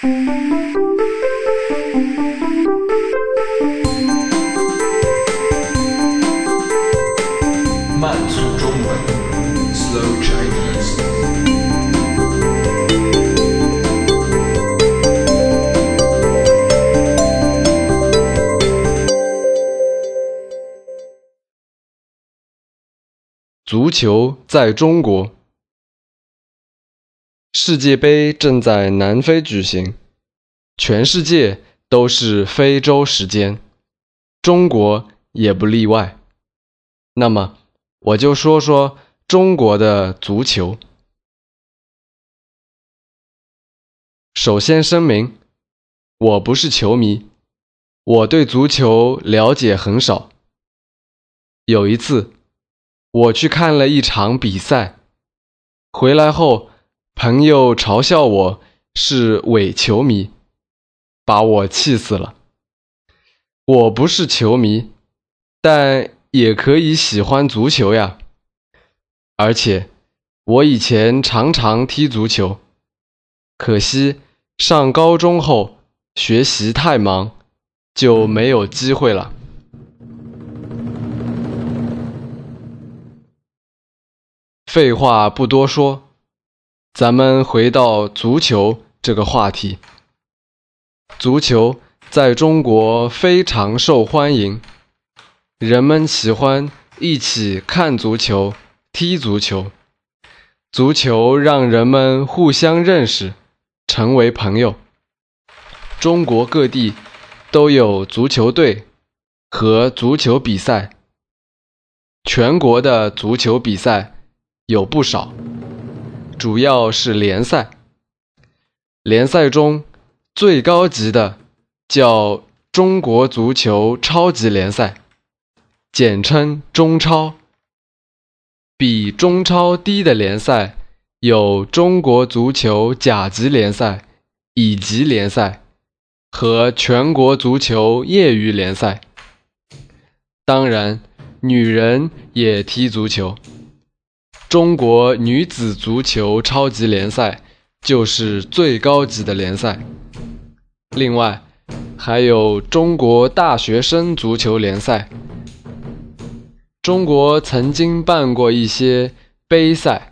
慢速中文，Slow Chinese。足球在中国，世界杯正在南非举行，全世界都是非洲时间，中国也不例外。那么，我就说说中国的足球。首先声明，我不是球迷，我对足球了解很少。有一次。我去看了一场比赛，回来后，朋友嘲笑我是伪球迷，把我气死了。我不是球迷，但也可以喜欢足球呀。而且，我以前常常踢足球，可惜上高中后学习太忙，就没有机会了。废话不多说，咱们回到足球这个话题。足球在中国非常受欢迎，人们喜欢一起看足球、踢足球。足球让人们互相认识，成为朋友。中国各地都有足球队和足球比赛，全国的足球比赛。有不少，主要是联赛。联赛中最高级的叫中国足球超级联赛，简称中超。比中超低的联赛有中国足球甲级联赛、乙级联赛和全国足球业余联赛。当然，女人也踢足球。中国女子足球超级联赛就是最高级的联赛，另外还有中国大学生足球联赛。中国曾经办过一些杯赛，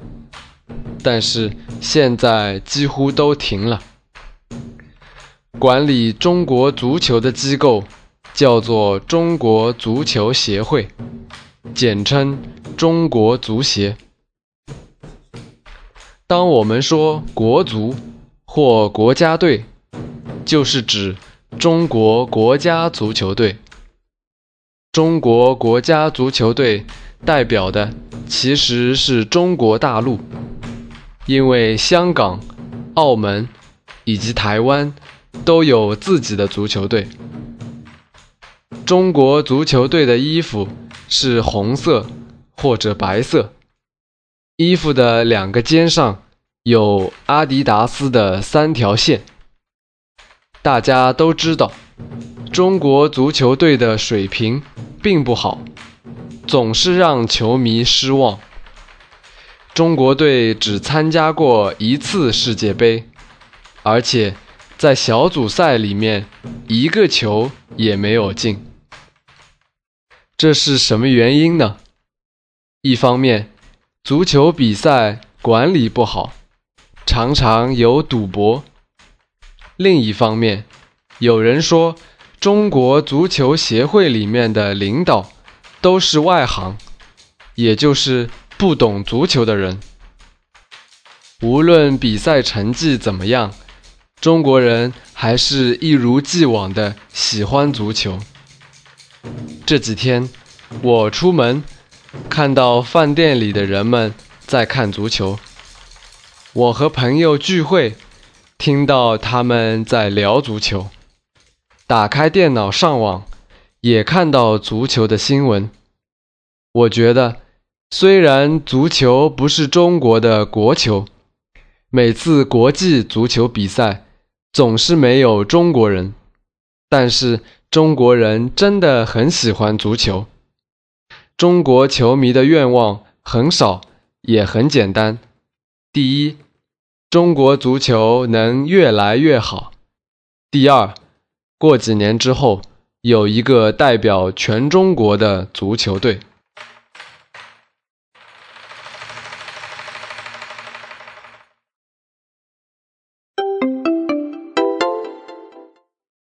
但是现在几乎都停了。管理中国足球的机构叫做中国足球协会，简称中国足协。当我们说国足或国家队，就是指中国国家足球队。中国国家足球队代表的其实是中国大陆，因为香港、澳门以及台湾都有自己的足球队。中国足球队的衣服是红色或者白色。衣服的两个肩上有阿迪达斯的三条线。大家都知道，中国足球队的水平并不好，总是让球迷失望。中国队只参加过一次世界杯，而且在小组赛里面一个球也没有进。这是什么原因呢？一方面，足球比赛管理不好，常常有赌博。另一方面，有人说中国足球协会里面的领导都是外行，也就是不懂足球的人。无论比赛成绩怎么样，中国人还是一如既往的喜欢足球。这几天我出门。看到饭店里的人们在看足球，我和朋友聚会，听到他们在聊足球，打开电脑上网，也看到足球的新闻。我觉得，虽然足球不是中国的国球，每次国际足球比赛总是没有中国人，但是中国人真的很喜欢足球。中国球迷的愿望很少，也很简单。第一，中国足球能越来越好；第二，过几年之后有一个代表全中国的足球队。